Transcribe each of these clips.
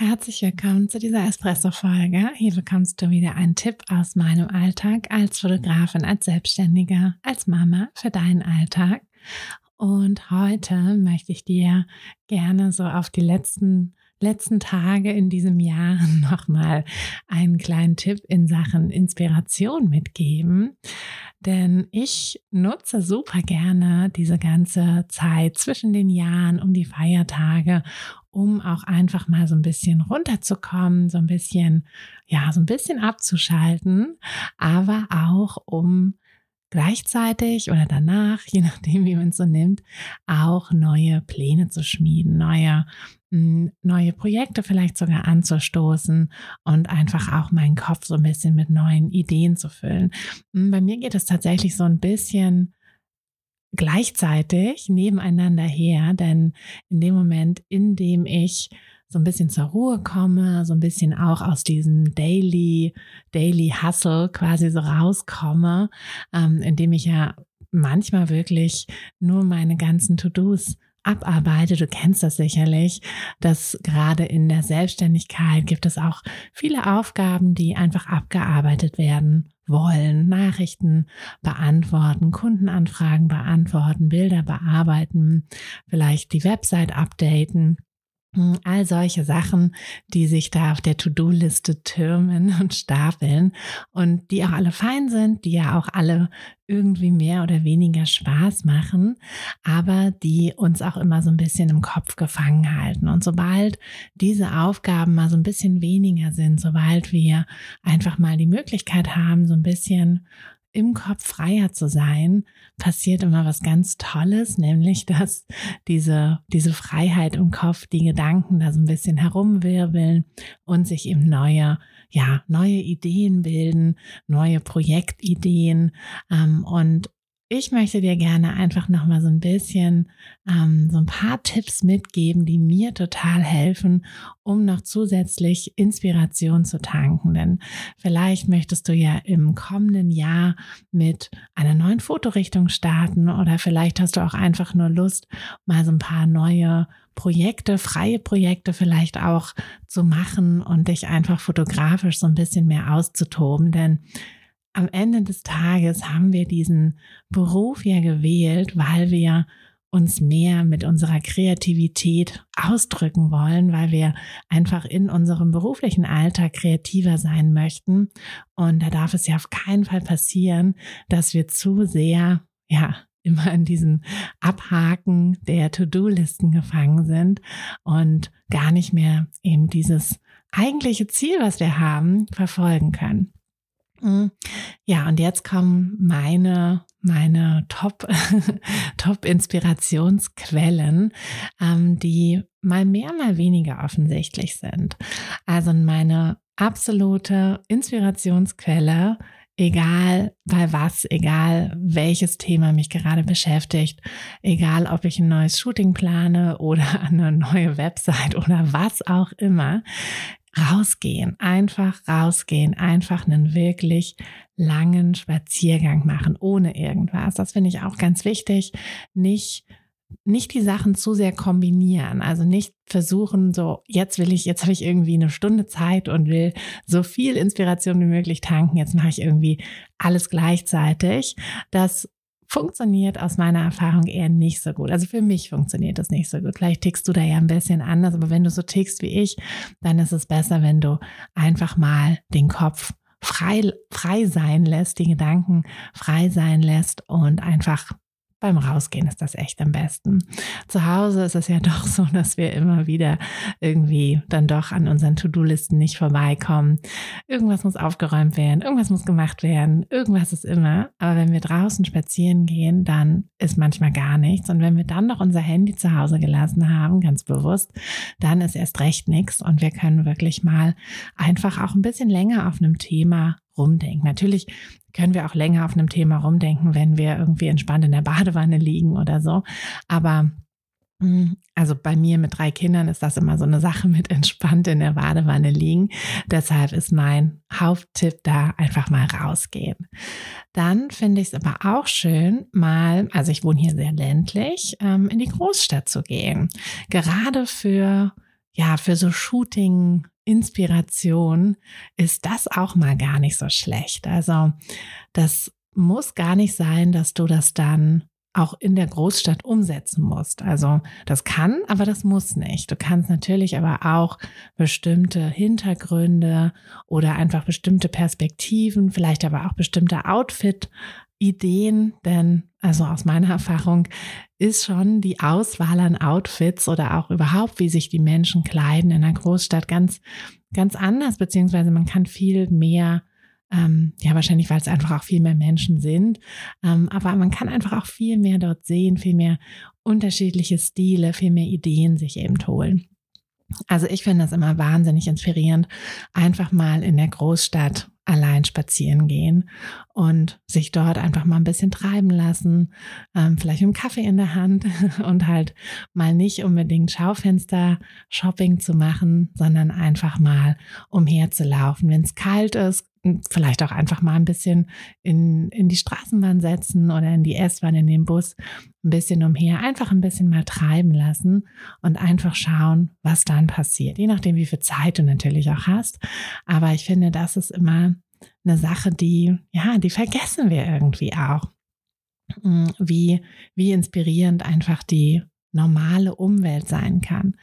Herzlich willkommen zu dieser Espresso-Folge. Hier bekommst du wieder einen Tipp aus meinem Alltag als Fotografin, als Selbstständiger, als Mama für deinen Alltag. Und heute möchte ich dir gerne so auf die letzten letzten Tage in diesem Jahr nochmal einen kleinen Tipp in Sachen Inspiration mitgeben. Denn ich nutze super gerne diese ganze Zeit zwischen den Jahren um die Feiertage, um auch einfach mal so ein bisschen runterzukommen, so ein bisschen, ja, so ein bisschen abzuschalten, aber auch um gleichzeitig oder danach, je nachdem, wie man es so nimmt, auch neue Pläne zu schmieden, neue neue Projekte vielleicht sogar anzustoßen und einfach auch meinen Kopf so ein bisschen mit neuen Ideen zu füllen. Bei mir geht es tatsächlich so ein bisschen gleichzeitig nebeneinander her, denn in dem Moment, in dem ich so ein bisschen zur Ruhe komme, so ein bisschen auch aus diesem Daily, Daily Hustle quasi so rauskomme, ähm, indem ich ja manchmal wirklich nur meine ganzen To-Dos abarbeite. Du kennst das sicherlich, dass gerade in der Selbstständigkeit gibt es auch viele Aufgaben, die einfach abgearbeitet werden wollen. Nachrichten beantworten, Kundenanfragen beantworten, Bilder bearbeiten, vielleicht die Website updaten. Hm, all solche Sachen, die sich da auf der To-Do-Liste türmen und stapeln und die auch alle fein sind, die ja auch alle irgendwie mehr oder weniger Spaß machen, aber die uns auch immer so ein bisschen im Kopf gefangen halten. Und sobald diese Aufgaben mal so ein bisschen weniger sind, sobald wir einfach mal die Möglichkeit haben, so ein bisschen im Kopf freier zu sein, passiert immer was ganz Tolles, nämlich dass diese, diese Freiheit im Kopf, die Gedanken da so ein bisschen herumwirbeln und sich eben neue, ja, neue Ideen bilden, neue Projektideen ähm, und ich möchte dir gerne einfach noch mal so ein bisschen ähm, so ein paar Tipps mitgeben, die mir total helfen, um noch zusätzlich Inspiration zu tanken. Denn vielleicht möchtest du ja im kommenden Jahr mit einer neuen Fotorichtung starten oder vielleicht hast du auch einfach nur Lust, mal so ein paar neue Projekte, freie Projekte vielleicht auch zu machen und dich einfach fotografisch so ein bisschen mehr auszutoben. Denn am Ende des Tages haben wir diesen Beruf ja gewählt, weil wir uns mehr mit unserer Kreativität ausdrücken wollen, weil wir einfach in unserem beruflichen Alltag kreativer sein möchten. Und da darf es ja auf keinen Fall passieren, dass wir zu sehr, ja, immer in diesen Abhaken der To-Do-Listen gefangen sind und gar nicht mehr eben dieses eigentliche Ziel, was wir haben, verfolgen können. Mhm. Ja, und jetzt kommen meine, meine Top, Top Inspirationsquellen, ähm, die mal mehr, mal weniger offensichtlich sind. Also meine absolute Inspirationsquelle, egal bei was, egal welches Thema mich gerade beschäftigt, egal ob ich ein neues Shooting plane oder eine neue Website oder was auch immer, rausgehen, einfach rausgehen, einfach einen wirklich langen Spaziergang machen, ohne irgendwas. Das finde ich auch ganz wichtig. Nicht nicht die Sachen zu sehr kombinieren. Also nicht versuchen, so, jetzt will ich, jetzt habe ich irgendwie eine Stunde Zeit und will so viel Inspiration wie möglich tanken. Jetzt mache ich irgendwie alles gleichzeitig. Das funktioniert aus meiner Erfahrung eher nicht so gut. Also für mich funktioniert das nicht so gut. Vielleicht tickst du da ja ein bisschen anders, aber wenn du so tickst wie ich, dann ist es besser, wenn du einfach mal den Kopf frei, frei sein lässt, die Gedanken frei sein lässt und einfach beim Rausgehen ist das echt am besten. Zu Hause ist es ja doch so, dass wir immer wieder irgendwie dann doch an unseren To-Do-Listen nicht vorbeikommen. Irgendwas muss aufgeräumt werden, irgendwas muss gemacht werden, irgendwas ist immer. Aber wenn wir draußen spazieren gehen, dann ist manchmal gar nichts. Und wenn wir dann noch unser Handy zu Hause gelassen haben, ganz bewusst, dann ist erst recht nichts und wir können wirklich mal einfach auch ein bisschen länger auf einem Thema rumdenken. Natürlich können wir auch länger auf einem Thema rumdenken, wenn wir irgendwie entspannt in der Badewanne liegen oder so. Aber hm, also bei mir mit drei Kindern ist das immer so eine Sache mit entspannt in der Badewanne liegen. Deshalb ist mein Haupttipp da einfach mal rausgehen. Dann finde ich es aber auch schön, mal, also ich wohne hier sehr ländlich, ähm, in die Großstadt zu gehen. Gerade für ja, für so Shooting Inspiration ist das auch mal gar nicht so schlecht. Also das muss gar nicht sein, dass du das dann auch in der Großstadt umsetzen musst. Also das kann, aber das muss nicht. Du kannst natürlich aber auch bestimmte Hintergründe oder einfach bestimmte Perspektiven, vielleicht aber auch bestimmte Outfit Ideen, denn also aus meiner Erfahrung ist schon die Auswahl an Outfits oder auch überhaupt, wie sich die Menschen kleiden in einer Großstadt ganz, ganz anders, beziehungsweise man kann viel mehr ähm, ja, wahrscheinlich, weil es einfach auch viel mehr Menschen sind. Ähm, aber man kann einfach auch viel mehr dort sehen, viel mehr unterschiedliche Stile, viel mehr Ideen sich eben holen. Also ich finde das immer wahnsinnig inspirierend, einfach mal in der Großstadt allein spazieren gehen und sich dort einfach mal ein bisschen treiben lassen, ähm, vielleicht mit einem Kaffee in der Hand und halt mal nicht unbedingt Schaufenster-Shopping zu machen, sondern einfach mal umherzulaufen. Wenn es kalt ist, vielleicht auch einfach mal ein bisschen in, in die Straßenbahn setzen oder in die S-Bahn, in den Bus, ein bisschen umher, einfach ein bisschen mal treiben lassen und einfach schauen, was dann passiert. Je nachdem, wie viel Zeit du natürlich auch hast. Aber ich finde, das ist immer eine Sache, die, ja, die vergessen wir irgendwie auch. Hm, wie, wie inspirierend einfach die normale Umwelt sein kann.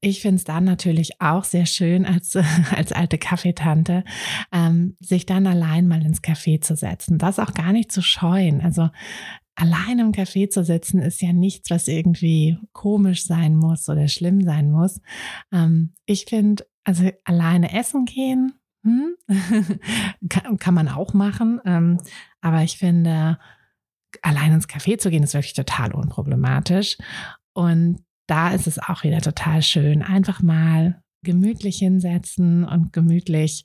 Ich finde es dann natürlich auch sehr schön als, als alte Kaffeetante, ähm, sich dann allein mal ins Café zu setzen. Das auch gar nicht zu scheuen. Also allein im Café zu sitzen ist ja nichts, was irgendwie komisch sein muss oder schlimm sein muss. Ähm, ich finde, also alleine essen gehen, hm? kann, man auch machen. Ähm, aber ich finde, allein ins Café zu gehen, ist wirklich total unproblematisch. Und da ist es auch wieder total schön, einfach mal gemütlich hinsetzen und gemütlich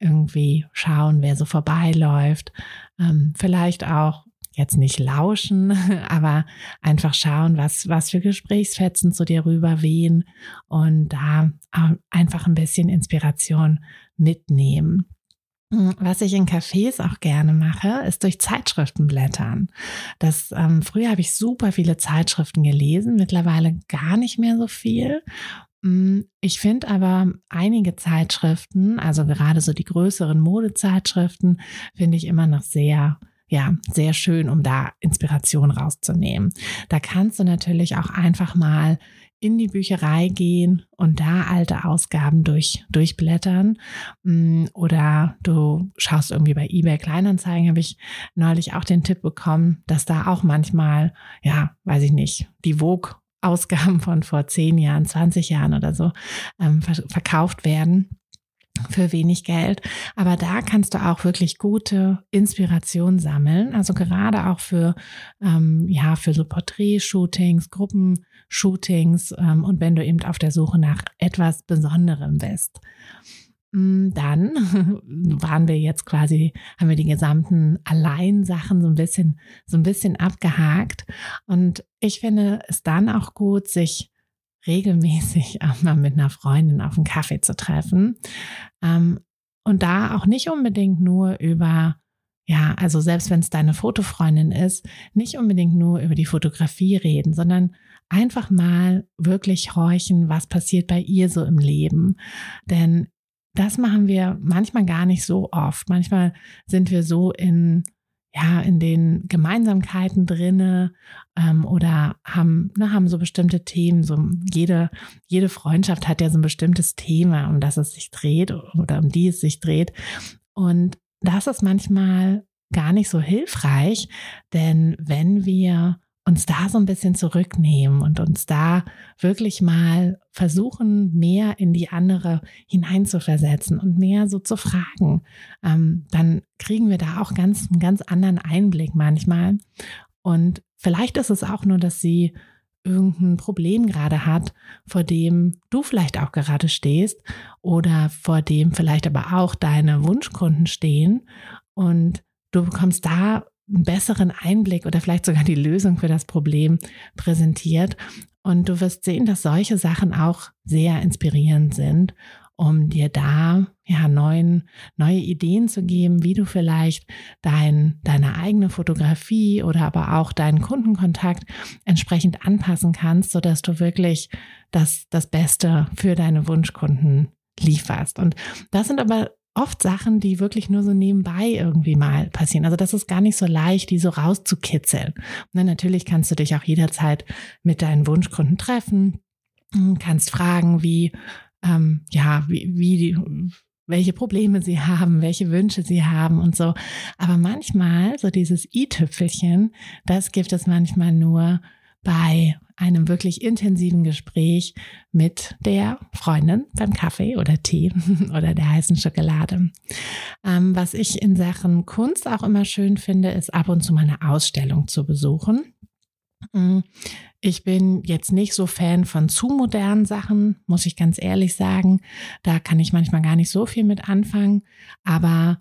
irgendwie schauen, wer so vorbeiläuft. Ähm, vielleicht auch jetzt nicht lauschen, aber einfach schauen, was, was für Gesprächsfetzen zu dir rüber wehen und da einfach ein bisschen Inspiration mitnehmen. Hm, was ich in Cafés auch gerne mache, ist durch Zeitschriften blättern. Das, ähm, früher habe ich super viele Zeitschriften gelesen, mittlerweile gar nicht mehr so viel. Hm, ich finde aber einige Zeitschriften, also gerade so die größeren Modezeitschriften, finde ich immer noch sehr ja, sehr schön, um da Inspiration rauszunehmen. Da kannst du natürlich auch einfach mal in die Bücherei gehen und da alte Ausgaben durch, durchblättern. Mm, oder du schaust irgendwie bei eBay Kleinanzeigen, habe ich neulich auch den Tipp bekommen, dass da auch manchmal, ja, weiß ich nicht, die Vogue Ausgaben von vor zehn Jahren, 20 Jahren oder so ähm, verkauft werden für wenig Geld. Aber da kannst du auch wirklich gute Inspiration sammeln. Also gerade auch für, ähm, ja, für so Porträtshootings, Gruppenshootings ähm, und wenn du eben auf der Suche nach etwas Besonderem bist. Mm, dann waren wir jetzt quasi, haben wir die gesamten Alleinsachen so ein bisschen, so ein bisschen abgehakt. Und ich finde es dann auch gut, sich regelmäßig auch mal mit einer Freundin auf einen Kaffee zu treffen. Ähm, und da auch nicht unbedingt nur über, ja, also selbst wenn es deine Fotofreundin ist, nicht unbedingt nur über die Fotografie reden, sondern einfach mal wirklich horchen, was passiert bei ihr so im Leben. Denn das machen wir manchmal gar nicht so oft. Manchmal sind wir so in ja, in den Gemeinsamkeiten drinne ähm, oder haben, ne, haben so bestimmte Themen. So jede, jede Freundschaft hat ja so ein bestimmtes Thema, um das es sich dreht oder um die es sich dreht. Und das ist manchmal gar nicht so hilfreich, denn wenn wir uns da so ein bisschen zurücknehmen und uns da wirklich mal versuchen, mehr in die andere hineinzuversetzen und mehr so zu fragen, ähm, dann kriegen wir da auch ganz, einen ganz anderen Einblick manchmal. Und vielleicht ist es auch nur, dass sie irgendein Problem gerade hat, vor dem du vielleicht auch gerade stehst oder vor dem vielleicht aber auch deine Wunschkunden stehen und du bekommst da einen besseren Einblick oder vielleicht sogar die Lösung für das Problem präsentiert. Und du wirst sehen, dass solche Sachen auch sehr inspirierend sind, um dir da ja neuen, neue Ideen zu geben, wie du vielleicht dein, deine eigene Fotografie oder aber auch deinen Kundenkontakt entsprechend anpassen kannst, sodass du wirklich das, das Beste für deine Wunschkunden lieferst. Und das sind aber oft Sachen, die wirklich nur so nebenbei irgendwie mal passieren. Also das ist gar nicht so leicht, die so rauszukitzeln. Und natürlich kannst du dich auch jederzeit mit deinen Wunschkunden treffen, kannst fragen, wie, ähm, ja, wie, wie die, welche Probleme sie haben, welche Wünsche sie haben und so. Aber manchmal, so dieses i-Tüpfelchen, das gibt es manchmal nur bei einem wirklich intensiven Gespräch mit der Freundin beim Kaffee oder Tee oder der heißen Schokolade. Ähm, was ich in Sachen Kunst auch immer schön finde, ist ab und zu mal eine Ausstellung zu besuchen. Mm, ich bin jetzt nicht so Fan von zu modernen Sachen, muss ich ganz ehrlich sagen. Da kann ich manchmal gar nicht so viel mit anfangen, aber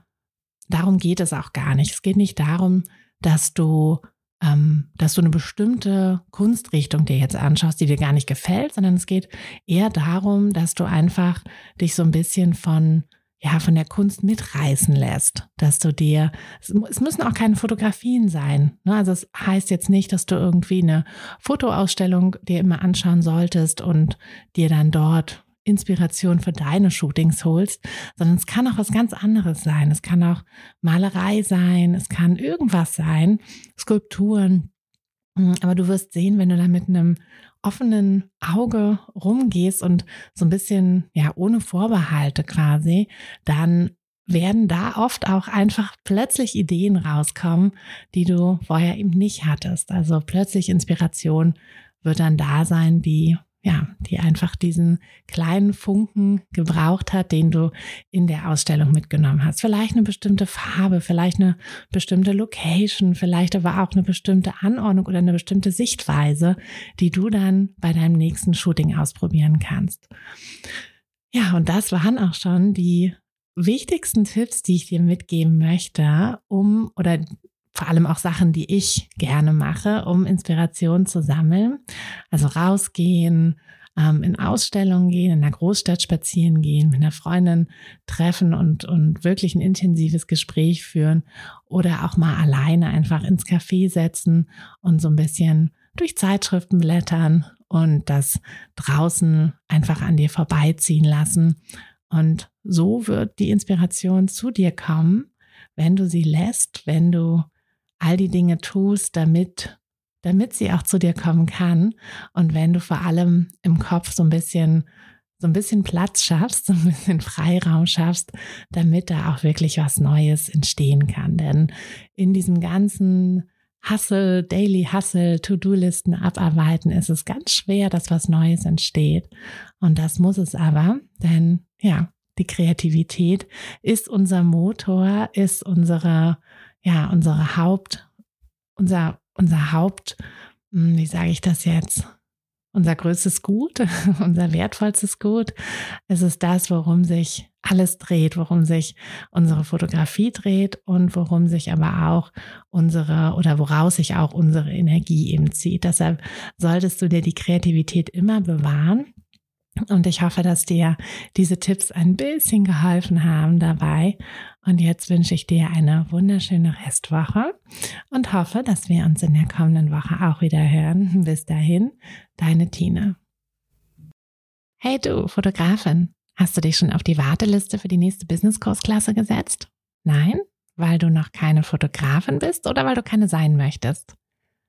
darum geht es auch gar nicht. Es geht nicht darum, dass du ähm, dass du eine bestimmte Kunstrichtung dir jetzt anschaust, die dir gar nicht gefällt, sondern es geht eher darum, dass du einfach dich so ein bisschen von ja, von der Kunst mitreißen lässt, dass du dir, es müssen auch keine Fotografien sein. Ne? Also es heißt jetzt nicht, dass du irgendwie eine Fotoausstellung dir immer anschauen solltest und dir dann dort Inspiration für deine Shootings holst, sondern es kann auch was ganz anderes sein. Es kann auch Malerei sein, es kann irgendwas sein, Skulpturen. Mm, aber du wirst sehen, wenn du da mit einem offenen Auge rumgehst und so ein bisschen, ja, ohne Vorbehalte quasi, dann werden da oft auch einfach plötzlich Ideen rauskommen, die du vorher eben nicht hattest. Also plötzlich Inspiration wird dann da sein, die ja, die einfach diesen kleinen Funken gebraucht hat, den du in der Ausstellung mitgenommen hast. Vielleicht eine bestimmte Farbe, vielleicht eine bestimmte Location, vielleicht aber auch eine bestimmte Anordnung oder eine bestimmte Sichtweise, die du dann bei deinem nächsten Shooting ausprobieren kannst. Ja, und das waren auch schon die wichtigsten Tipps, die ich dir mitgeben möchte, um oder vor allem auch Sachen, die ich gerne mache, um Inspiration zu sammeln. Also rausgehen, ähm, in Ausstellungen gehen, in der Großstadt spazieren gehen, mit einer Freundin treffen und, und wirklich ein intensives Gespräch führen oder auch mal alleine einfach ins Café setzen und so ein bisschen durch Zeitschriften blättern und das draußen einfach an dir vorbeiziehen lassen. Und so wird die Inspiration zu dir kommen, wenn du sie lässt, wenn du all die Dinge tust, damit, damit sie auch zu dir kommen kann. Und wenn du vor allem im Kopf so ein bisschen, so ein bisschen Platz schaffst, so ein bisschen Freiraum schaffst, damit da auch wirklich was Neues entstehen kann. Denn in diesem ganzen Hustle, Daily Hustle, To-Do-Listen abarbeiten, ist es ganz schwer, dass was Neues entsteht. Und das muss es aber, denn ja, die Kreativität ist unser Motor, ist unsere ja, unsere Haupt, unser, unser Haupt, hm, wie sage ich das jetzt? Unser größtes Gut, unser wertvollstes Gut. Es ist das, worum sich alles dreht, worum sich unsere Fotografie dreht und worum sich aber auch unsere oder woraus sich auch unsere Energie eben zieht. Deshalb solltest du dir die Kreativität immer bewahren und ich hoffe, dass dir diese Tipps ein bisschen geholfen haben dabei. Und jetzt wünsche ich dir eine wunderschöne Restwoche und hoffe, dass wir uns in der kommenden Woche auch wieder hören. Bis dahin, deine Tina. Hey du, Fotografin, hast du dich schon auf die Warteliste für die nächste Business-Kursklasse gesetzt? Nein? Weil du noch keine Fotografin bist oder weil du keine sein möchtest?